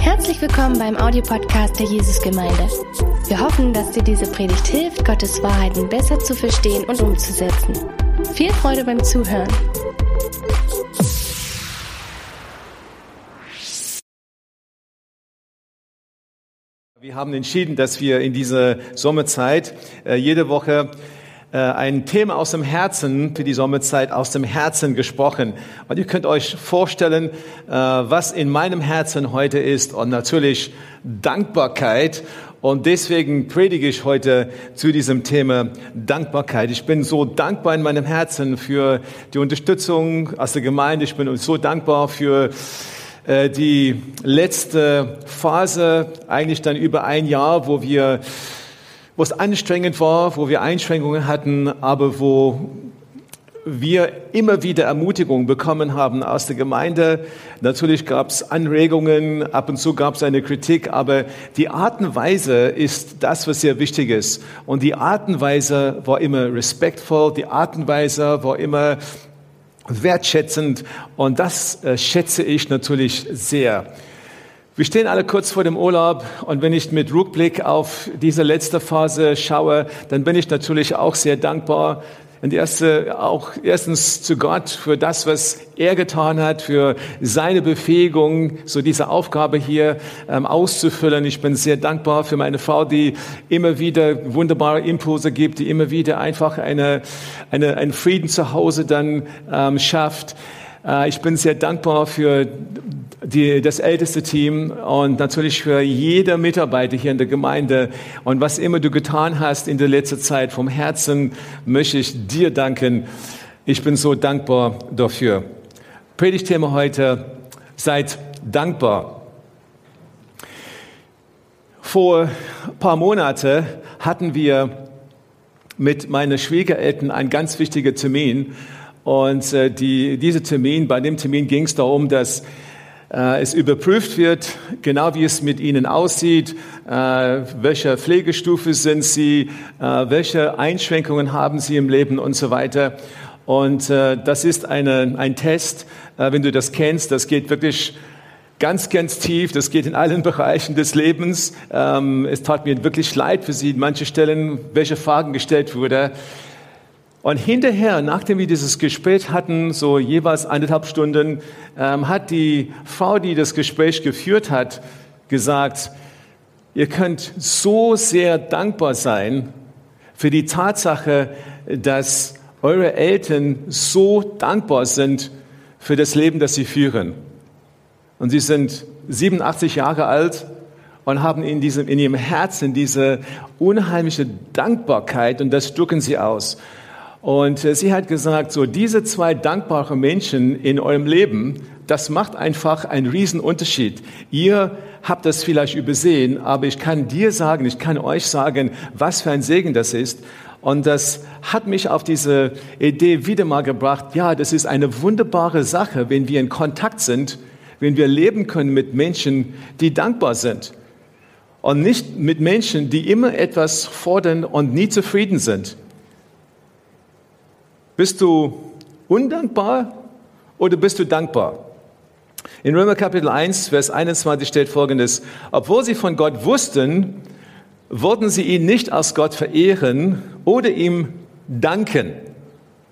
Herzlich willkommen beim Audiopodcast der Jesusgemeinde. Wir hoffen, dass dir diese Predigt hilft, Gottes Wahrheiten besser zu verstehen und umzusetzen. Viel Freude beim Zuhören. Wir haben entschieden, dass wir in dieser Sommerzeit äh, jede Woche ein Thema aus dem Herzen für die Sommerzeit aus dem Herzen gesprochen. Und ihr könnt euch vorstellen, äh, was in meinem Herzen heute ist und natürlich Dankbarkeit. Und deswegen predige ich heute zu diesem Thema Dankbarkeit. Ich bin so dankbar in meinem Herzen für die Unterstützung aus der Gemeinde. Ich bin so dankbar für äh, die letzte Phase, eigentlich dann über ein Jahr, wo wir wo es anstrengend war, wo wir Einschränkungen hatten, aber wo wir immer wieder Ermutigung bekommen haben aus der Gemeinde. Natürlich gab es Anregungen, ab und zu gab es eine Kritik, aber die Art und Weise ist das, was sehr wichtig ist. Und die Art und Weise war immer respektvoll, die Art und Weise war immer wertschätzend und das äh, schätze ich natürlich sehr. Wir stehen alle kurz vor dem Urlaub und wenn ich mit Rückblick auf diese letzte Phase schaue, dann bin ich natürlich auch sehr dankbar. Und erste, auch erstens zu Gott für das, was er getan hat, für seine Befähigung, so diese Aufgabe hier ähm, auszufüllen. Ich bin sehr dankbar für meine Frau, die immer wieder wunderbare Impulse gibt, die immer wieder einfach eine, eine, einen Frieden zu Hause dann ähm, schafft. Äh, ich bin sehr dankbar für die, das älteste Team und natürlich für jeder Mitarbeiter hier in der Gemeinde. Und was immer du getan hast in der letzten Zeit, vom Herzen möchte ich dir danken. Ich bin so dankbar dafür. Predigtthema heute, seid dankbar. Vor ein paar Monaten hatten wir mit meinen Schwiegereltern einen ganz wichtigen Termin. Und äh, die, dieser Termin, bei dem Termin ging es darum, dass äh, es überprüft wird, genau wie es mit ihnen aussieht, äh, welche Pflegestufe sind sie, äh, welche Einschränkungen haben sie im Leben und so weiter. Und das ist eine, ein Test, wenn du das kennst, das geht wirklich ganz, ganz tief. Das geht in allen Bereichen des Lebens. Ähm, es tat mir wirklich leid für sie, manche Stellen, welche Fragen gestellt wurden. Und hinterher, nachdem wir dieses Gespräch hatten, so jeweils eineinhalb Stunden, ähm, hat die Frau, die das Gespräch geführt hat, gesagt, ihr könnt so sehr dankbar sein für die Tatsache, dass eure Eltern so dankbar sind für das Leben, das sie führen. Und sie sind 87 Jahre alt und haben in, diesem, in ihrem Herzen diese unheimliche Dankbarkeit und das drücken sie aus. Und äh, sie hat gesagt, so diese zwei dankbare Menschen in eurem Leben, das macht einfach einen riesen Unterschied. Ihr habt das vielleicht übersehen, aber ich kann dir sagen, ich kann euch sagen, was für ein Segen das ist. Und das hat mich auf diese Idee wieder mal gebracht. Ja, das ist eine wunderbare Sache, wenn wir in Kontakt sind, wenn wir leben können mit Menschen, die dankbar sind. Und nicht mit Menschen, die immer etwas fordern und nie zufrieden sind. Bist du undankbar oder bist du dankbar? In Römer Kapitel 1, Vers 21 steht folgendes, obwohl sie von Gott wussten, wollten sie ihn nicht als Gott verehren oder ihm danken.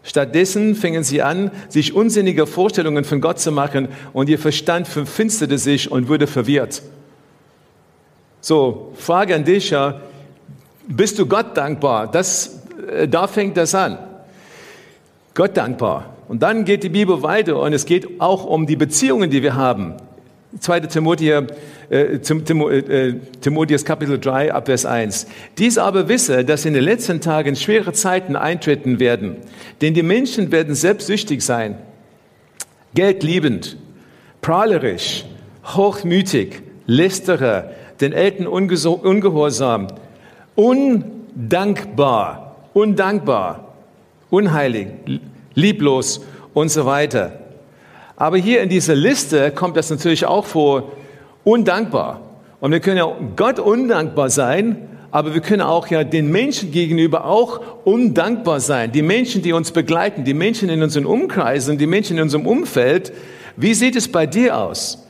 Stattdessen fingen sie an, sich unsinnige Vorstellungen von Gott zu machen und ihr Verstand verfinsterte sich und wurde verwirrt. So, Frage an dich, ja, bist du Gott dankbar? Das, äh, da fängt das an. Gott dankbar. Und dann geht die Bibel weiter und es geht auch um die Beziehungen, die wir haben. 2. Timotheus, äh, Tim, äh, Timotheus Kapitel 3 Abvers 1. Dies aber wisse, dass in den letzten Tagen schwere Zeiten eintreten werden, denn die Menschen werden selbstsüchtig sein, geldliebend, prahlerisch, hochmütig, lästerer, den Eltern ungehorsam, undankbar, undankbar, unheilig, lieblos und so weiter. Aber hier in dieser Liste kommt das natürlich auch vor, undankbar. Und wir können ja Gott undankbar sein, aber wir können auch ja den Menschen gegenüber auch undankbar sein. Die Menschen, die uns begleiten, die Menschen in unseren Umkreisen, die Menschen in unserem Umfeld. Wie sieht es bei dir aus?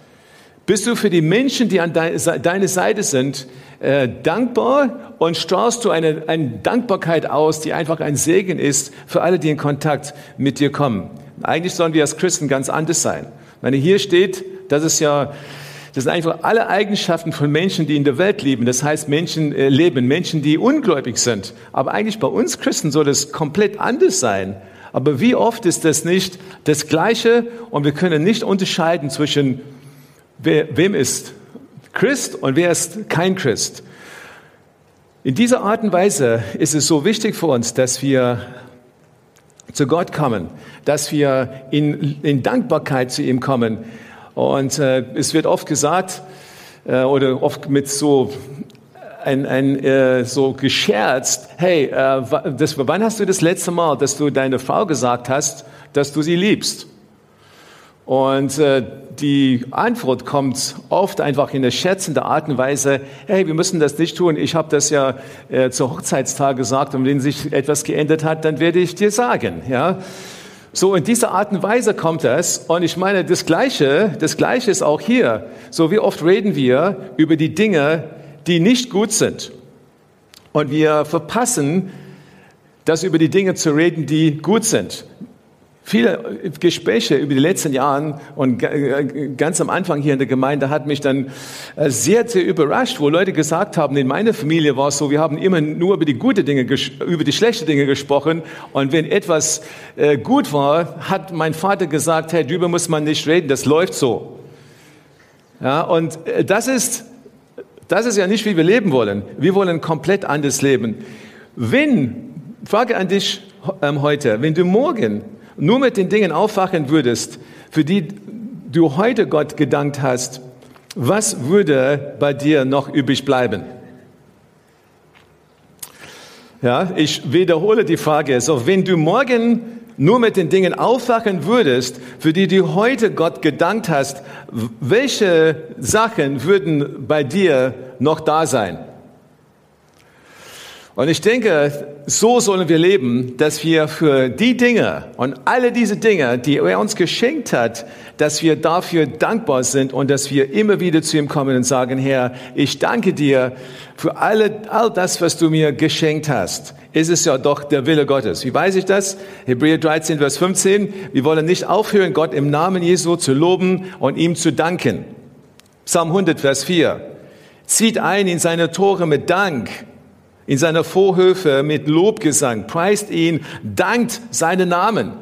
Bist du für die Menschen, die an deiner Seite sind, äh, dankbar und strahlst du eine, eine Dankbarkeit aus, die einfach ein Segen ist für alle, die in Kontakt mit dir kommen? Eigentlich sollen wir als Christen ganz anders sein. Wenn hier steht, das ist ja, das sind einfach alle Eigenschaften von Menschen, die in der Welt leben. Das heißt, Menschen äh, leben, Menschen, die ungläubig sind. Aber eigentlich bei uns Christen soll das komplett anders sein. Aber wie oft ist das nicht das Gleiche und wir können nicht unterscheiden zwischen wer, wem ist Christ und wer ist kein Christ. In dieser Art und Weise ist es so wichtig für uns, dass wir zu Gott kommen, dass wir in, in Dankbarkeit zu ihm kommen. Und äh, es wird oft gesagt äh, oder oft mit so ein, ein, äh, so gescherzt, hey, äh, das, wann hast du das letzte Mal, dass du deine Frau gesagt hast, dass du sie liebst? Und äh, die Antwort kommt oft einfach in der schätzenden Art und Weise, hey, wir müssen das nicht tun. Ich habe das ja äh, zur Hochzeitstag gesagt und wenn sich etwas geändert hat, dann werde ich dir sagen. Ja? So in dieser Art und Weise kommt das. Und ich meine, das Gleiche, das Gleiche ist auch hier. So wie oft reden wir über die Dinge, die nicht gut sind. Und wir verpassen, das über die Dinge zu reden, die gut sind. Viele Gespräche über die letzten Jahre und ganz am Anfang hier in der Gemeinde hat mich dann äh, sehr, sehr überrascht, wo Leute gesagt haben, in meiner Familie war es so, wir haben immer nur über die gute Dinge, über die schlechten Dinge gesprochen und wenn etwas äh, gut war, hat mein Vater gesagt, hey, darüber muss man nicht reden, das läuft so. Ja, und äh, das ist das ist ja nicht, wie wir leben wollen. Wir wollen komplett anders leben. Wenn, Frage an dich ähm, heute, wenn du morgen nur mit den Dingen aufwachen würdest, für die du heute Gott gedankt hast, was würde bei dir noch übrig bleiben? Ja, ich wiederhole die Frage. So, wenn du morgen nur mit den Dingen aufwachen würdest, für die du heute Gott gedankt hast, welche Sachen würden bei dir noch da sein? Und ich denke, so sollen wir leben, dass wir für die Dinge und alle diese Dinge, die er uns geschenkt hat, dass wir dafür dankbar sind und dass wir immer wieder zu ihm kommen und sagen, Herr, ich danke dir für alle, all das, was du mir geschenkt hast. Es ist ja doch der Wille Gottes. Wie weiß ich das? Hebräer 13, Vers 15. Wir wollen nicht aufhören, Gott im Namen Jesu zu loben und ihm zu danken. Psalm 100, Vers 4. Zieht ein in seine Tore mit Dank in seiner Vorhöfe mit Lobgesang, preist ihn, dankt seinen Namen.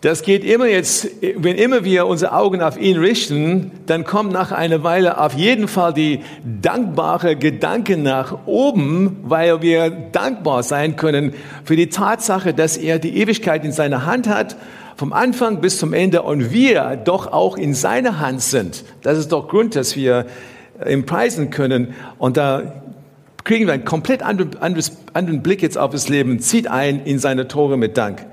Das geht immer jetzt, wenn immer wir unsere Augen auf ihn richten, dann kommt nach einer Weile auf jeden Fall die dankbare Gedanken nach oben, weil wir dankbar sein können für die Tatsache, dass er die Ewigkeit in seiner Hand hat, vom Anfang bis zum Ende und wir doch auch in seiner Hand sind. Das ist doch Grund, dass wir ihm preisen können. Und da kriegen wir einen komplett anderen, Blick jetzt auf das Leben, zieht ein in seine Tore mit Dank.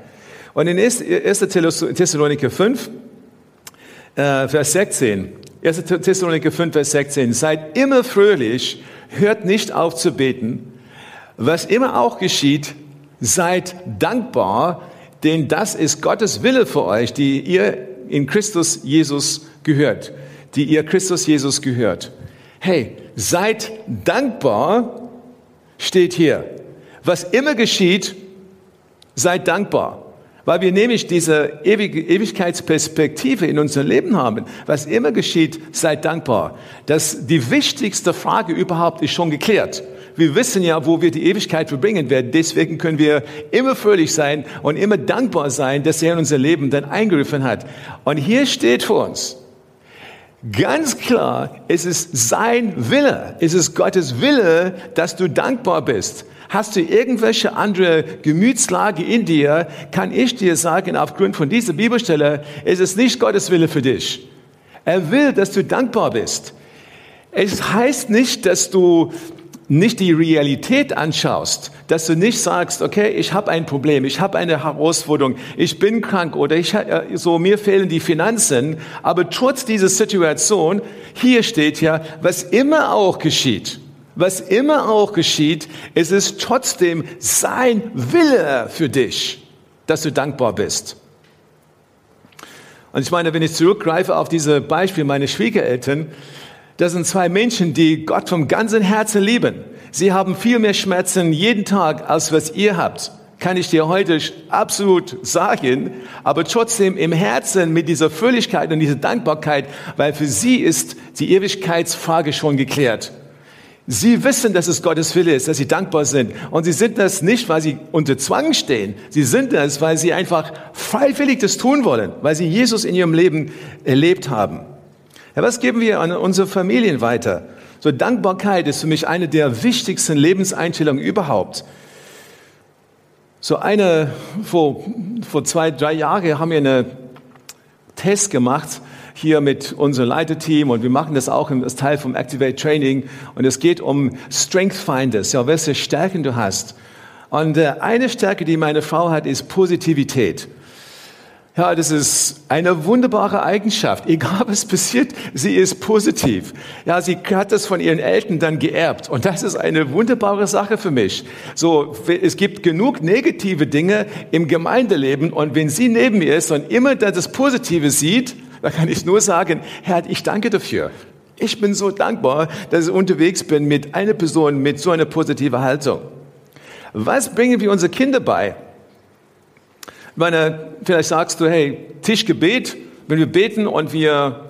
Und in 1. Thessaloniker 5, äh, Vers 16, 1. Thessaloniker 5, Vers 16, seid immer fröhlich, hört nicht auf zu beten, was immer auch geschieht, seid dankbar, denn das ist Gottes Wille für euch, die ihr in Christus Jesus gehört, die ihr Christus Jesus gehört. Hey, seid dankbar, steht hier. Was immer geschieht, seid dankbar. Weil wir nämlich diese Ewigkeitsperspektive in unserem Leben haben. Was immer geschieht, seid dankbar. Das, die wichtigste Frage überhaupt ist schon geklärt. Wir wissen ja, wo wir die Ewigkeit verbringen werden. Deswegen können wir immer fröhlich sein und immer dankbar sein, dass er in unser Leben dann eingegriffen hat. Und hier steht vor uns, Ganz klar, es ist sein Wille, es ist Gottes Wille, dass du dankbar bist. Hast du irgendwelche andere Gemütslage in dir, kann ich dir sagen, aufgrund von dieser Bibelstelle, es ist nicht Gottes Wille für dich. Er will, dass du dankbar bist. Es heißt nicht, dass du nicht die Realität anschaust, dass du nicht sagst, okay, ich habe ein Problem, ich habe eine Herausforderung, ich bin krank oder ich, äh, so mir fehlen die Finanzen, aber trotz dieser Situation, hier steht ja, was immer auch geschieht, was immer auch geschieht, es ist trotzdem sein Wille für dich, dass du dankbar bist. Und ich meine, wenn ich zurückgreife auf diese Beispiel meiner Schwiegereltern, das sind zwei Menschen, die Gott vom ganzen Herzen lieben. Sie haben viel mehr Schmerzen jeden Tag, als was ihr habt. Kann ich dir heute absolut sagen, aber trotzdem im Herzen mit dieser Fröhlichkeit und dieser Dankbarkeit, weil für sie ist die Ewigkeitsfrage schon geklärt. Sie wissen, dass es Gottes Wille ist, dass sie dankbar sind. Und sie sind das nicht, weil sie unter Zwang stehen. Sie sind das, weil sie einfach freiwillig das tun wollen, weil sie Jesus in ihrem Leben erlebt haben. Ja, was geben wir an unsere Familien weiter? So Dankbarkeit ist für mich eine der wichtigsten Lebenseinstellungen überhaupt. So eine, vor, vor zwei, drei Jahren haben wir einen Test gemacht, hier mit unserem Leiterteam und wir machen das auch als Teil vom Activate Training und es geht um Strength Finders, ja, welche Stärken du hast. Und äh, eine Stärke, die meine Frau hat, ist Positivität. Ja, das ist eine wunderbare Eigenschaft. Egal was passiert, sie ist positiv. Ja, sie hat das von ihren Eltern dann geerbt. Und das ist eine wunderbare Sache für mich. So, es gibt genug negative Dinge im Gemeindeleben. Und wenn sie neben mir ist und immer das Positive sieht, da kann ich nur sagen, Herr, ich danke dafür. Ich bin so dankbar, dass ich unterwegs bin mit einer Person mit so einer positiven Haltung. Was bringen wir unsere Kinder bei? Ich meine, vielleicht sagst du, hey, Tischgebet, wenn wir beten und wir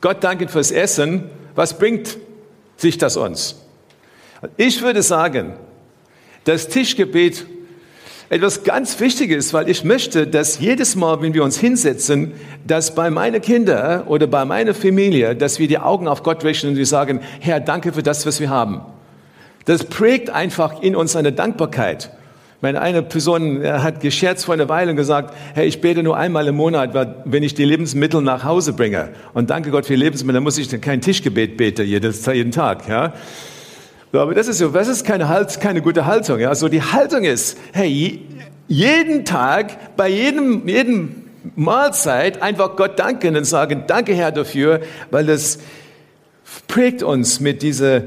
Gott danken fürs Essen, was bringt sich das uns? Ich würde sagen, das Tischgebet etwas ganz Wichtiges, weil ich möchte, dass jedes Mal, wenn wir uns hinsetzen, dass bei meinen Kindern oder bei meiner Familie, dass wir die Augen auf Gott richten und wir sagen, Herr, danke für das, was wir haben. Das prägt einfach in uns eine Dankbarkeit. Meine eine Person hat gescherzt vor einer Weile und gesagt, hey, ich bete nur einmal im Monat, wenn ich die Lebensmittel nach Hause bringe. Und danke Gott für Lebensmittel, dann muss ich kein Tischgebet beten jeden Tag. Ja? Aber das ist so, das ist keine, halt, keine gute Haltung. Ja? Also die Haltung ist, hey, jeden Tag, bei jedem, jedem Mahlzeit einfach Gott danken und sagen, danke Herr dafür, weil das prägt uns mit dieser äh,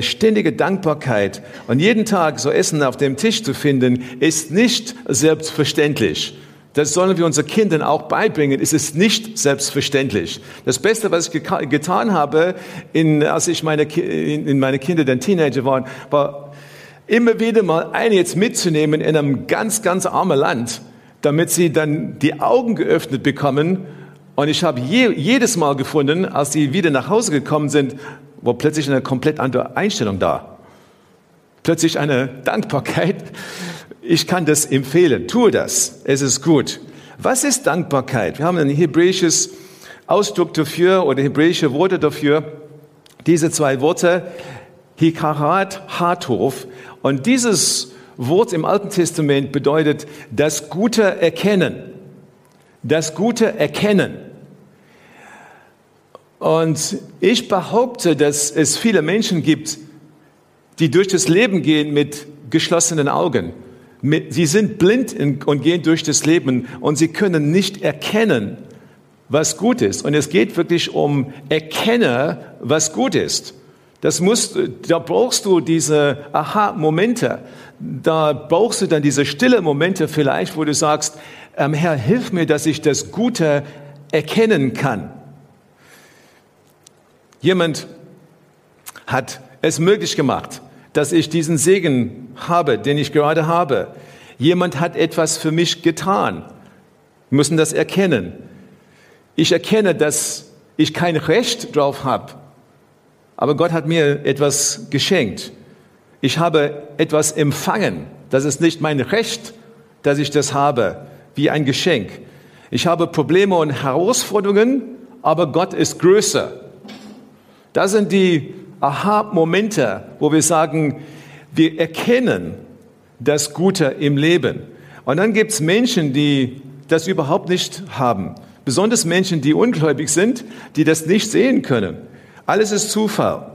ständige Dankbarkeit. Und jeden Tag so Essen auf dem Tisch zu finden, ist nicht selbstverständlich. Das sollen wir unseren Kindern auch beibringen. Es ist nicht selbstverständlich. Das Beste, was ich getan habe, in, als ich meine, in, in meine Kinder dann Teenager waren, war immer wieder mal eine jetzt mitzunehmen in einem ganz, ganz armen Land, damit sie dann die Augen geöffnet bekommen. Und ich habe je, jedes Mal gefunden, als sie wieder nach Hause gekommen sind, war plötzlich eine komplett andere Einstellung da. Plötzlich eine Dankbarkeit ich kann das empfehlen. Tue das. Es ist gut. Was ist Dankbarkeit? Wir haben ein hebräisches Ausdruck dafür oder hebräische Worte dafür. Diese zwei Worte, Hikarat, Hatov. Und dieses Wort im Alten Testament bedeutet das Gute erkennen. Das Gute erkennen. Und ich behaupte, dass es viele Menschen gibt, die durch das Leben gehen mit geschlossenen Augen Sie sind blind und gehen durch das Leben und sie können nicht erkennen, was gut ist. Und es geht wirklich um Erkenne, was gut ist. Das musst, da brauchst du diese Aha-Momente. Da brauchst du dann diese stille Momente vielleicht, wo du sagst, ähm, Herr, hilf mir, dass ich das Gute erkennen kann. Jemand hat es möglich gemacht, dass ich diesen Segen habe, den ich gerade habe. Jemand hat etwas für mich getan. Wir müssen das erkennen. Ich erkenne, dass ich kein Recht drauf habe, aber Gott hat mir etwas geschenkt. Ich habe etwas empfangen. Das ist nicht mein Recht, dass ich das habe, wie ein Geschenk. Ich habe Probleme und Herausforderungen, aber Gott ist größer. Das sind die Aha-Momente, wo wir sagen, wir erkennen das Gute im Leben. Und dann gibt es Menschen, die das überhaupt nicht haben. Besonders Menschen, die ungläubig sind, die das nicht sehen können. Alles ist Zufall.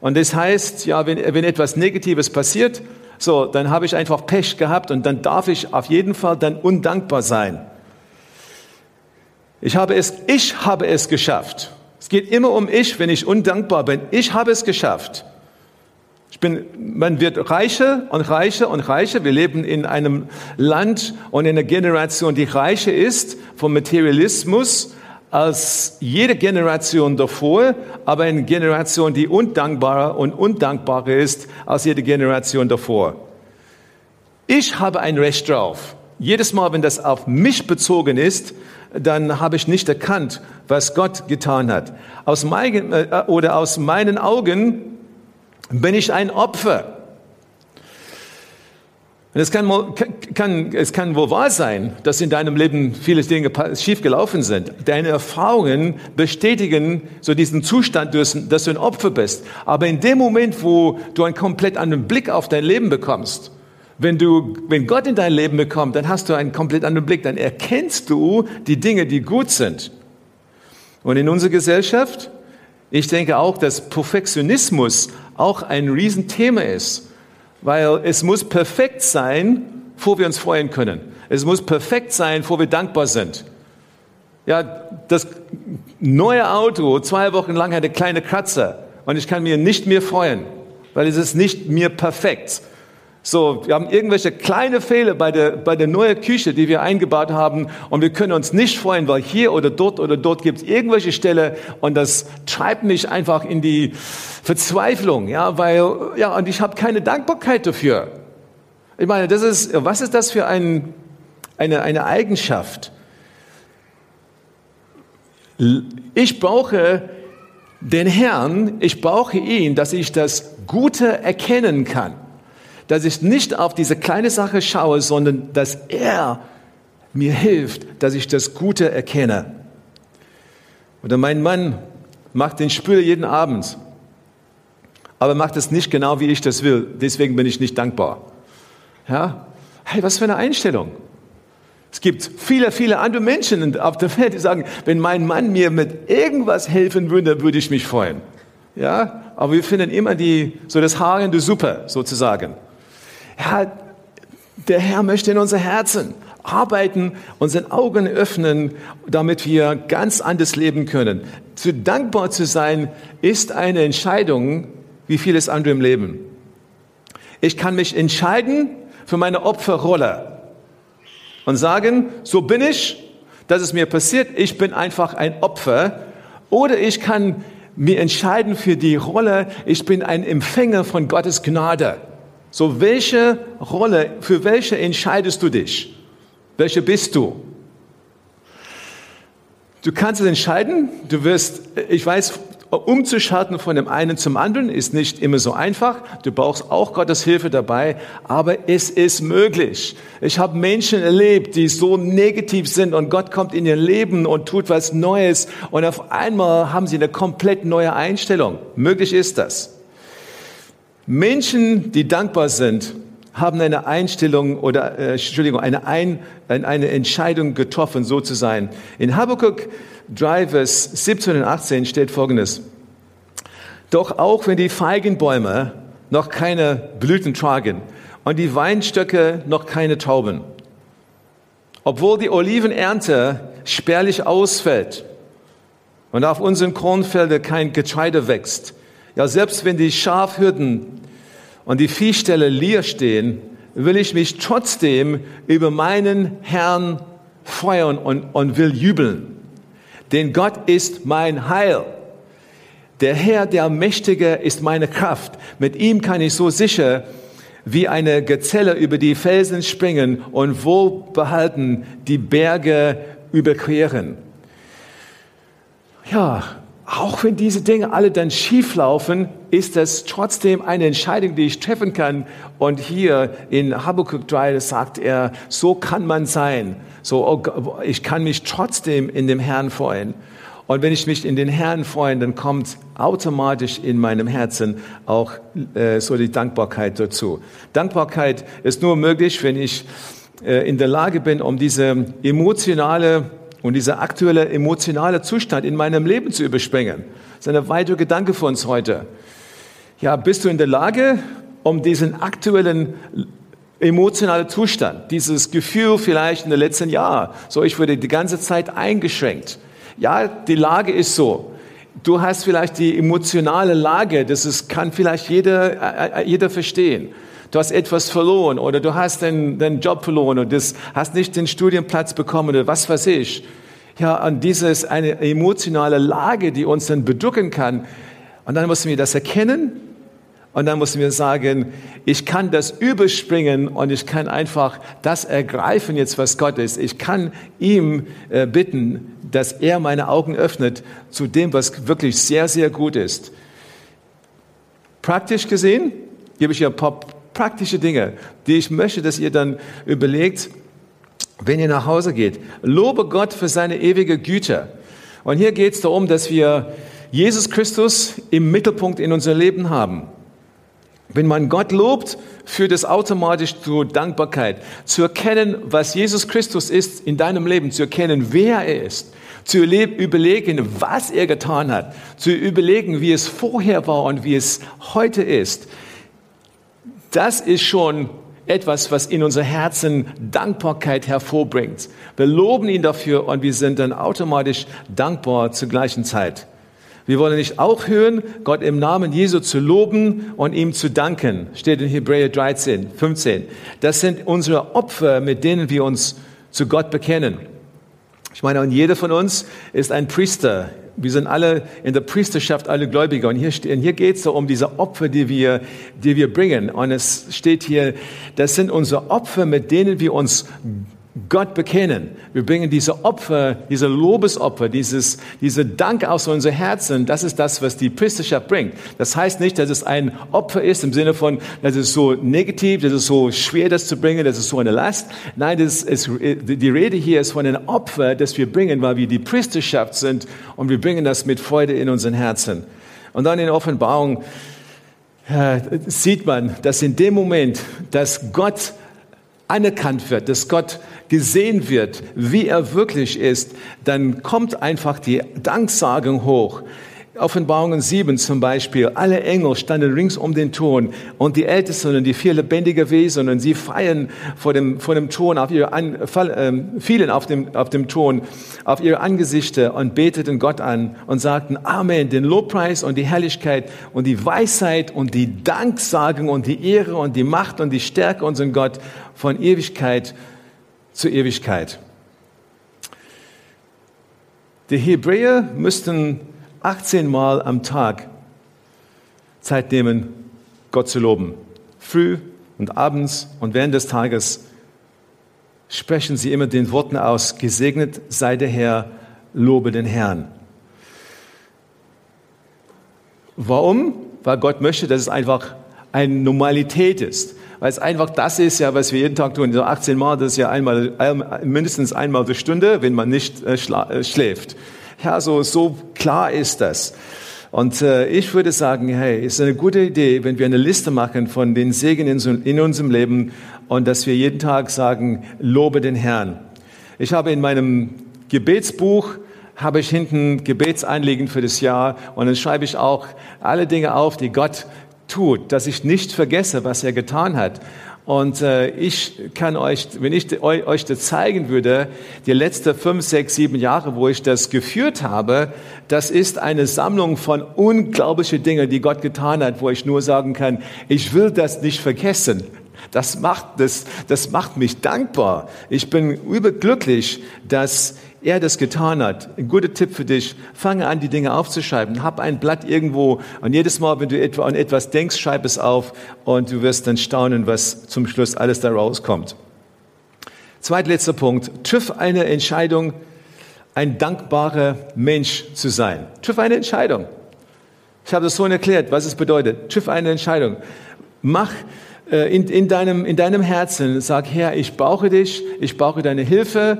Und das heißt, ja, wenn, wenn etwas Negatives passiert, so, dann habe ich einfach Pech gehabt und dann darf ich auf jeden Fall dann undankbar sein. Ich habe es, ich habe es geschafft. Es geht immer um ich, wenn ich undankbar bin. Ich habe es geschafft. bin, man wird reicher und reicher und reicher. Wir leben in einem Land und in einer Generation, die reicher ist vom Materialismus als jede Generation davor, aber eine Generation, die undankbarer und undankbarer ist als jede Generation davor. Ich habe ein Recht drauf. Jedes Mal, wenn das auf mich bezogen ist, dann habe ich nicht erkannt, was Gott getan hat. Aus meinen, äh, oder aus meinen Augen bin ich ein Opfer. Und es kann, kann, es kann wohl wahr sein, dass in deinem Leben viele Dinge schief gelaufen sind. Deine Erfahrungen bestätigen so diesen Zustand, dass du ein Opfer bist. Aber in dem Moment, wo du einen komplett anderen Blick auf dein Leben bekommst, wenn du, wenn Gott in dein Leben bekommt, dann hast du einen komplett anderen Blick. Dann erkennst du die Dinge, die gut sind. Und in unserer Gesellschaft, ich denke auch, dass Perfektionismus auch ein Riesenthema ist weil es muss perfekt sein, bevor wir uns freuen können. Es muss perfekt sein, bevor wir dankbar sind. Ja, das neue Auto, zwei Wochen lang hatte kleine Kratzer und ich kann mir nicht mehr freuen, weil es ist nicht mehr perfekt. So, wir haben irgendwelche kleine Fehler bei der, bei der neuen Küche, die wir eingebaut haben und wir können uns nicht freuen, weil hier oder dort oder dort gibt es irgendwelche Stelle und das treibt mich einfach in die Verzweiflung, ja, weil, ja, und ich habe keine Dankbarkeit dafür. Ich meine, das ist, was ist das für ein, eine, eine Eigenschaft? Ich brauche den Herrn, ich brauche ihn, dass ich das Gute erkennen kann dass ich nicht auf diese kleine Sache schaue, sondern dass er mir hilft, dass ich das Gute erkenne. Oder mein Mann macht den Spül jeden Abend, aber macht es nicht genau, wie ich das will. Deswegen bin ich nicht dankbar. Ja? Hey, was für eine Einstellung. Es gibt viele, viele andere Menschen auf der Welt, die sagen, wenn mein Mann mir mit irgendwas helfen würde, würde ich mich freuen. Ja, aber wir finden immer die, so das Haar in der Suppe sozusagen. Herr, der Herr möchte in unser Herzen arbeiten, unsere Augen öffnen, damit wir ganz anders leben können. Zu dankbar zu sein, ist eine Entscheidung, wie vieles andere im Leben. Ich kann mich entscheiden für meine Opferrolle und sagen, so bin ich, das ist mir passiert, ich bin einfach ein Opfer. Oder ich kann mir entscheiden für die Rolle, ich bin ein Empfänger von Gottes Gnade. So, welche Rolle, für welche entscheidest du dich? Welche bist du? Du kannst es entscheiden. Du wirst, ich weiß, umzuschalten von dem einen zum anderen ist nicht immer so einfach. Du brauchst auch Gottes Hilfe dabei, aber es ist möglich. Ich habe Menschen erlebt, die so negativ sind und Gott kommt in ihr Leben und tut was Neues und auf einmal haben sie eine komplett neue Einstellung. Möglich ist das. Menschen, die dankbar sind, haben eine Einstellung oder äh, Entschuldigung, eine, Ein, eine Entscheidung getroffen, so zu sein. In Habakkuk 3, Vers 17 und 18 steht folgendes. Doch auch wenn die Feigenbäume noch keine Blüten tragen und die Weinstöcke noch keine Tauben, obwohl die Olivenernte spärlich ausfällt und auf unseren Kornfeldern kein Getreide wächst, ja, selbst wenn die Schafhürden und die Viehställe leer stehen, will ich mich trotzdem über meinen Herrn feuern und, und will jubeln. Denn Gott ist mein Heil. Der Herr, der Mächtige, ist meine Kraft. Mit ihm kann ich so sicher wie eine Gazelle über die Felsen springen und wohlbehalten die Berge überqueren. Ja, auch wenn diese Dinge alle dann schief laufen, ist das trotzdem eine Entscheidung, die ich treffen kann. Und hier in Habakkuk 3 sagt er, so kann man sein. So, oh, ich kann mich trotzdem in dem Herrn freuen. Und wenn ich mich in den Herrn freue, dann kommt automatisch in meinem Herzen auch äh, so die Dankbarkeit dazu. Dankbarkeit ist nur möglich, wenn ich äh, in der Lage bin, um diese emotionale und dieser aktuelle emotionale Zustand in meinem Leben zu überspringen. Das ist ein weiterer Gedanke für uns heute. Ja, bist du in der Lage, um diesen aktuellen emotionalen Zustand, dieses Gefühl vielleicht in den letzten Jahren, so ich wurde die ganze Zeit eingeschränkt. Ja, die Lage ist so. Du hast vielleicht die emotionale Lage, das ist, kann vielleicht jeder, äh, jeder verstehen. Du hast etwas verloren oder du hast den, den Job verloren oder das, hast nicht den Studienplatz bekommen oder was weiß ich. Ja, und dieses eine emotionale Lage, die uns dann bedrücken kann. Und dann müssen wir das erkennen und dann müssen wir sagen, ich kann das überspringen und ich kann einfach das ergreifen jetzt, was Gott ist. Ich kann ihm äh, bitten, dass er meine Augen öffnet zu dem, was wirklich sehr, sehr gut ist. Praktisch gesehen gebe ich hier ein paar praktische Dinge, die ich möchte, dass ihr dann überlegt, wenn ihr nach Hause geht. Lobe Gott für seine ewige Güte. Und hier geht es darum, dass wir Jesus Christus im Mittelpunkt in unser Leben haben. Wenn man Gott lobt, führt es automatisch zur Dankbarkeit. Zu erkennen, was Jesus Christus ist in deinem Leben, zu erkennen, wer er ist, zu überlegen, was er getan hat, zu überlegen, wie es vorher war und wie es heute ist. Das ist schon etwas, was in unser Herzen Dankbarkeit hervorbringt. Wir loben ihn dafür und wir sind dann automatisch dankbar zur gleichen Zeit. Wir wollen nicht aufhören, Gott im Namen Jesu zu loben und ihm zu danken. Steht in Hebräer 13, 15. Das sind unsere Opfer, mit denen wir uns zu Gott bekennen. Ich meine, und jeder von uns ist ein Priester. Wir sind alle in der Priesterschaft, alle Gläubiger. Und hier, hier geht es so um diese Opfer, die wir, die wir bringen. Und es steht hier, das sind unsere Opfer, mit denen wir uns Gott bekennen. Wir bringen diese Opfer, diese Lobesopfer, dieses, diese Dank aus unser Herzen. Das ist das, was die Priesterschaft bringt. Das heißt nicht, dass es ein Opfer ist im Sinne von, das ist so negativ, das ist so schwer, das zu bringen, das ist so eine Last. Nein, das ist, die Rede hier ist von einem Opfer, das wir bringen, weil wir die Priesterschaft sind und wir bringen das mit Freude in unseren Herzen. Und dann in Offenbarung äh, sieht man, dass in dem Moment, dass Gott anerkannt wird, dass Gott gesehen wird, wie er wirklich ist, dann kommt einfach die Danksagung hoch. Offenbarungen 7 zum Beispiel, alle Engel standen rings um den Thron und die Ältesten und die vier lebendigen Wesen und sie feiern vor dem, vor dem Thron, auf ihre An, äh, fielen auf dem, auf dem Thron, auf ihre Angesichter und beteten Gott an und sagten Amen, den Lobpreis und die Herrlichkeit und die Weisheit und die Danksagung und die Ehre und die Macht und die Stärke unseren Gott von Ewigkeit zu Ewigkeit. Die Hebräer müssten 18 Mal am Tag Zeit nehmen, Gott zu loben. Früh und abends und während des Tages sprechen sie immer den Worten aus, gesegnet sei der Herr, lobe den Herrn. Warum? Weil Gott möchte, dass es einfach eine Normalität ist. Weil es einfach das ist, ja, was wir jeden Tag tun. So 18 Mal, das ist ja einmal, mindestens einmal die Stunde, wenn man nicht äh, äh schläft. Ja, so, so klar ist das. Und äh, ich würde sagen, hey, ist eine gute Idee, wenn wir eine Liste machen von den Segen in, in unserem Leben und dass wir jeden Tag sagen, lobe den Herrn. Ich habe in meinem Gebetsbuch habe ich hinten Gebetsanliegen für das Jahr und dann schreibe ich auch alle Dinge auf, die Gott tut, dass ich nicht vergesse, was er getan hat. Und äh, ich kann euch, wenn ich euch das zeigen würde, die letzten fünf, sechs, sieben Jahre, wo ich das geführt habe, das ist eine Sammlung von unglaublichen Dingen, die Gott getan hat, wo ich nur sagen kann, ich will das nicht vergessen. Das macht, das, das macht mich dankbar. Ich bin überglücklich, dass er das getan hat. Ein guter Tipp für dich. Fange an, die Dinge aufzuschreiben. Hab ein Blatt irgendwo und jedes Mal, wenn du an etwas denkst, schreib es auf und du wirst dann staunen, was zum Schluss alles da rauskommt. Zweitletzter Punkt. Triff eine Entscheidung, ein dankbarer Mensch zu sein. Triff eine Entscheidung. Ich habe das so erklärt, was es bedeutet. Triff eine Entscheidung. Mach äh, in, in, deinem, in deinem Herzen, sag, Herr, ich brauche dich, ich brauche deine Hilfe,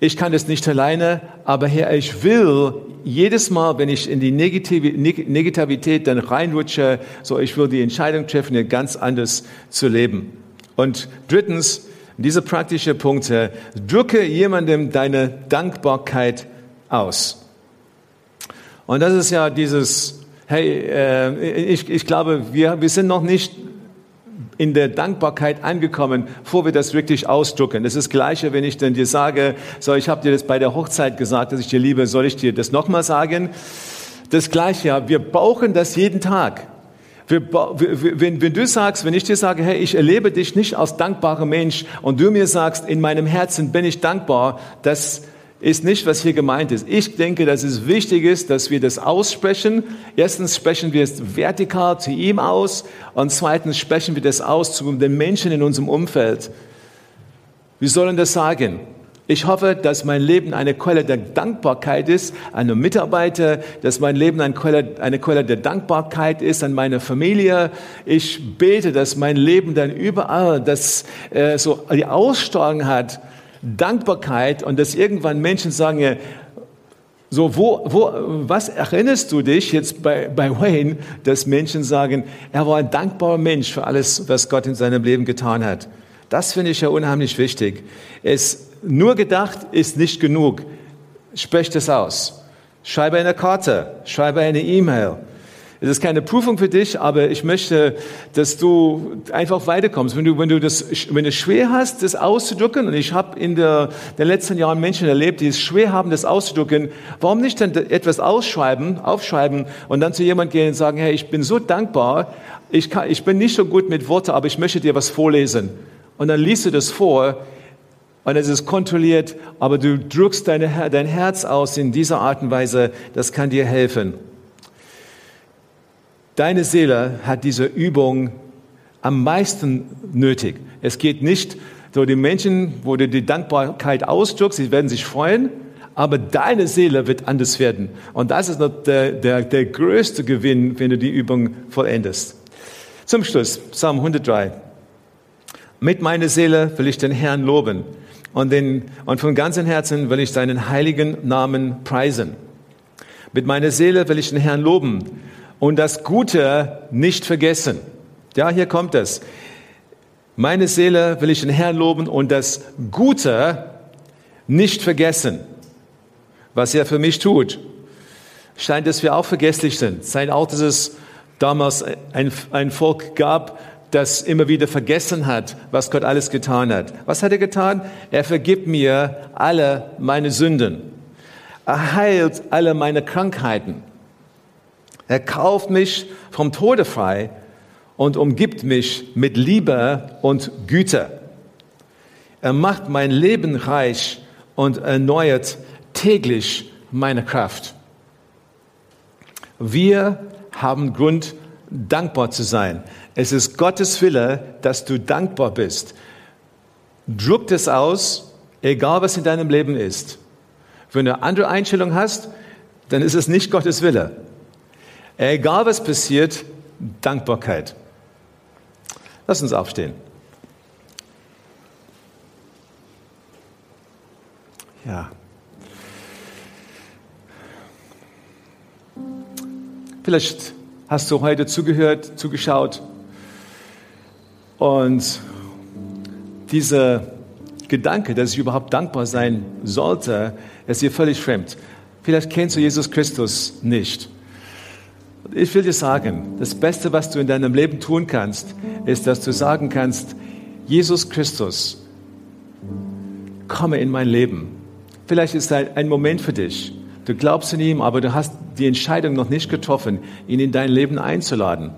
ich kann das nicht alleine, aber Herr, ich will jedes Mal, wenn ich in die Negativität dann reinrutsche, so ich will die Entscheidung treffen, hier ganz anders zu leben. Und drittens, diese praktischen Punkte, drücke jemandem deine Dankbarkeit aus. Und das ist ja dieses, hey, äh, ich, ich glaube, wir, wir sind noch nicht in der Dankbarkeit angekommen, bevor wir das wirklich ausdrücken. Das ist das Gleiche, wenn ich dann dir sage, so, ich habe dir das bei der Hochzeit gesagt, dass ich dir liebe, soll ich dir das nochmal sagen? das Gleiche. Wir brauchen das jeden Tag. Wir, wenn, wenn du sagst, wenn ich dir sage, hey, ich erlebe dich nicht als dankbarer Mensch und du mir sagst, in meinem Herzen bin ich dankbar, das ist nicht, was hier gemeint ist. Ich denke, dass es wichtig ist, dass wir das aussprechen. Erstens sprechen wir es vertikal zu ihm aus und zweitens sprechen wir das aus zu den Menschen in unserem Umfeld. Wir sollen das sagen. Ich hoffe, dass mein Leben eine Quelle der Dankbarkeit ist an meine Mitarbeiter, dass mein Leben eine Quelle, eine Quelle der Dankbarkeit ist an meine Familie. Ich bete, dass mein Leben dann überall das äh, so die Ausstrahlung hat, Dankbarkeit und dass irgendwann Menschen sagen, so, wo, wo, was erinnerst du dich jetzt bei, bei Wayne, dass Menschen sagen, er war ein dankbarer Mensch für alles, was Gott in seinem Leben getan hat? Das finde ich ja unheimlich wichtig. Es nur gedacht ist nicht genug. Sprecht es aus. Schreibe eine Karte, schreibe eine E-Mail. Es ist keine Prüfung für dich, aber ich möchte, dass du einfach weiterkommst. Wenn du, wenn du das, wenn du schwer hast, das auszudrücken, und ich habe in der, den letzten Jahren Menschen erlebt, die es schwer haben, das auszudrücken, warum nicht dann etwas ausschreiben, aufschreiben und dann zu jemand gehen und sagen, hey, ich bin so dankbar, ich, kann, ich bin nicht so gut mit Worten, aber ich möchte dir was vorlesen. Und dann liest du das vor und es ist kontrolliert, aber du drückst deine, dein Herz aus in dieser Art und Weise, das kann dir helfen. Deine Seele hat diese Übung am meisten nötig. Es geht nicht so die Menschen, wo du die Dankbarkeit ausdrückst, sie werden sich freuen, aber deine Seele wird anders werden. Und das ist der, der, der größte Gewinn, wenn du die Übung vollendest. Zum Schluss, Psalm 103. Mit meiner Seele will ich den Herrn loben und, den, und von ganzem Herzen will ich seinen heiligen Namen preisen. Mit meiner Seele will ich den Herrn loben und das Gute nicht vergessen. Ja, hier kommt es. Meine Seele will ich den Herrn loben und das Gute nicht vergessen, was er für mich tut. Scheint, dass wir auch vergesslich sind. Scheint auch, dass es damals ein, ein Volk gab, das immer wieder vergessen hat, was Gott alles getan hat. Was hat er getan? Er vergibt mir alle meine Sünden. Er heilt alle meine Krankheiten. Er kauft mich vom Tode frei und umgibt mich mit Liebe und Güte. Er macht mein Leben reich und erneuert täglich meine Kraft. Wir haben Grund, dankbar zu sein. Es ist Gottes Wille, dass du dankbar bist. Druck es aus, egal was in deinem Leben ist. Wenn du eine andere Einstellung hast, dann ist es nicht Gottes Wille. Egal was passiert, Dankbarkeit. Lass uns aufstehen. Ja. Vielleicht hast du heute zugehört, zugeschaut und dieser Gedanke, dass ich überhaupt dankbar sein sollte, ist dir völlig fremd. Vielleicht kennst du Jesus Christus nicht. Ich will dir sagen, das Beste, was du in deinem Leben tun kannst, ist, dass du sagen kannst, Jesus Christus, komme in mein Leben. Vielleicht ist ein, ein Moment für dich. Du glaubst in ihm, aber du hast die Entscheidung noch nicht getroffen, ihn in dein Leben einzuladen.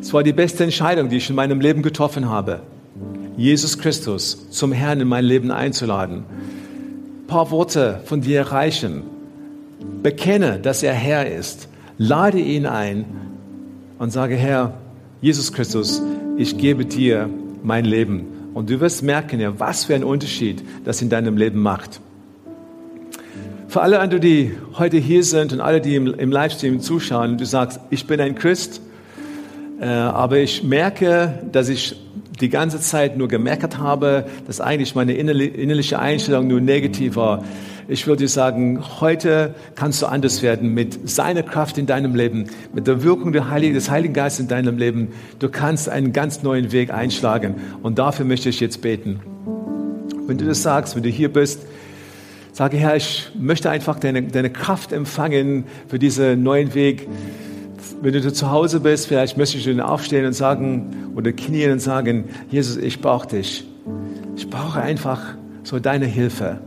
Es war die beste Entscheidung, die ich in meinem Leben getroffen habe. Jesus Christus zum Herrn in mein Leben einzuladen. Ein paar Worte von dir erreichen. Bekenne, dass er Herr ist. Lade ihn ein und sage, Herr, Jesus Christus, ich gebe dir mein Leben. Und du wirst merken, ja, was für ein Unterschied das in deinem Leben macht. Für alle die heute hier sind und alle, die im, im Livestream zuschauen, und du sagst, ich bin ein Christ, äh, aber ich merke, dass ich die ganze Zeit nur gemerkt habe, dass eigentlich meine innerliche Einstellung nur negativ war. Ich würde sagen, heute kannst du anders werden mit seiner Kraft in deinem Leben, mit der Wirkung des Heiligen Geistes in deinem Leben. Du kannst einen ganz neuen Weg einschlagen. Und dafür möchte ich jetzt beten. Wenn du das sagst, wenn du hier bist, sage Herr, ich möchte einfach deine, deine Kraft empfangen für diesen neuen Weg wenn du zu Hause bist, vielleicht möchtest du aufstehen und sagen oder knien und sagen, Jesus, ich brauche dich. Ich brauche einfach so deine Hilfe.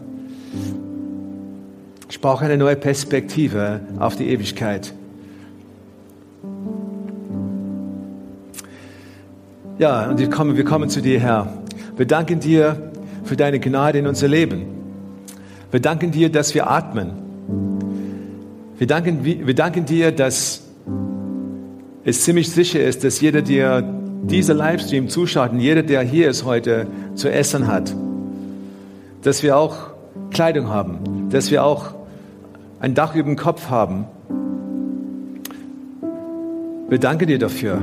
Ich brauche eine neue Perspektive auf die Ewigkeit. Ja, und wir kommen, wir kommen zu dir, Herr. Wir danken dir für deine Gnade in unser Leben. Wir danken dir, dass wir atmen. Wir danken, wir danken dir, dass es ziemlich sicher ist, dass jeder, der dieser Livestream zuschaut und jeder, der hier ist heute, zu essen hat. Dass wir auch Kleidung haben, dass wir auch ein Dach über dem Kopf haben. Wir danken dir dafür.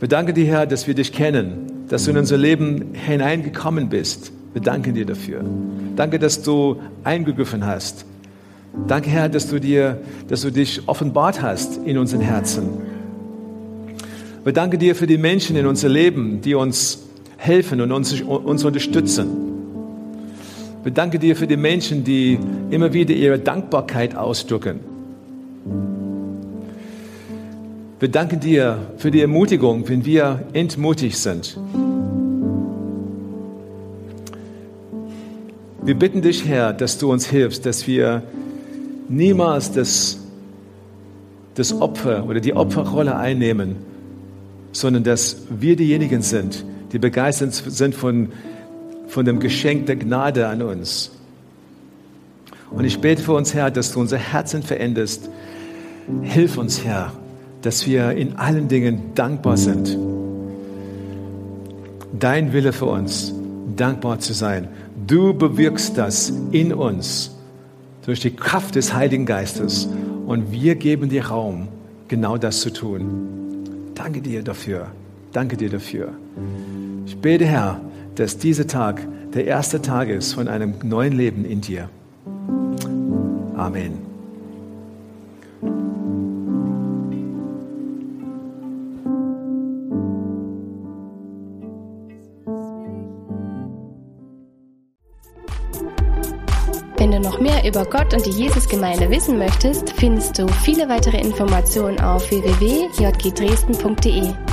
Wir danken dir, Herr, dass wir dich kennen, dass du in unser Leben hineingekommen bist. Wir danken dir dafür. Danke, dass du eingegriffen hast. Danke, Herr, dass du, dir, dass du dich offenbart hast in unseren Herzen. Wir danken dir für die Menschen in unser Leben, die uns helfen und uns, uns unterstützen. Wir danken dir für die Menschen, die immer wieder ihre Dankbarkeit ausdrücken. Wir danken dir für die Ermutigung, wenn wir entmutigt sind. Wir bitten dich, Herr, dass du uns hilfst, dass wir niemals das, das Opfer oder die Opferrolle einnehmen, sondern dass wir diejenigen sind, die begeistert sind von, von dem Geschenk der Gnade an uns. Und ich bete für uns, Herr, dass du unser Herzen veränderst. Hilf uns, Herr, dass wir in allen Dingen dankbar sind. Dein Wille für uns, dankbar zu sein. Du bewirkst das in uns durch die Kraft des Heiligen Geistes und wir geben dir Raum, genau das zu tun. Danke dir dafür. Danke dir dafür. Ich bete, Herr, dass dieser Tag der erste Tag ist von einem neuen Leben in dir. Amen. Wenn du noch mehr über Gott und die Jesusgemeinde wissen möchtest, findest du viele weitere Informationen auf www.jgdresden.de.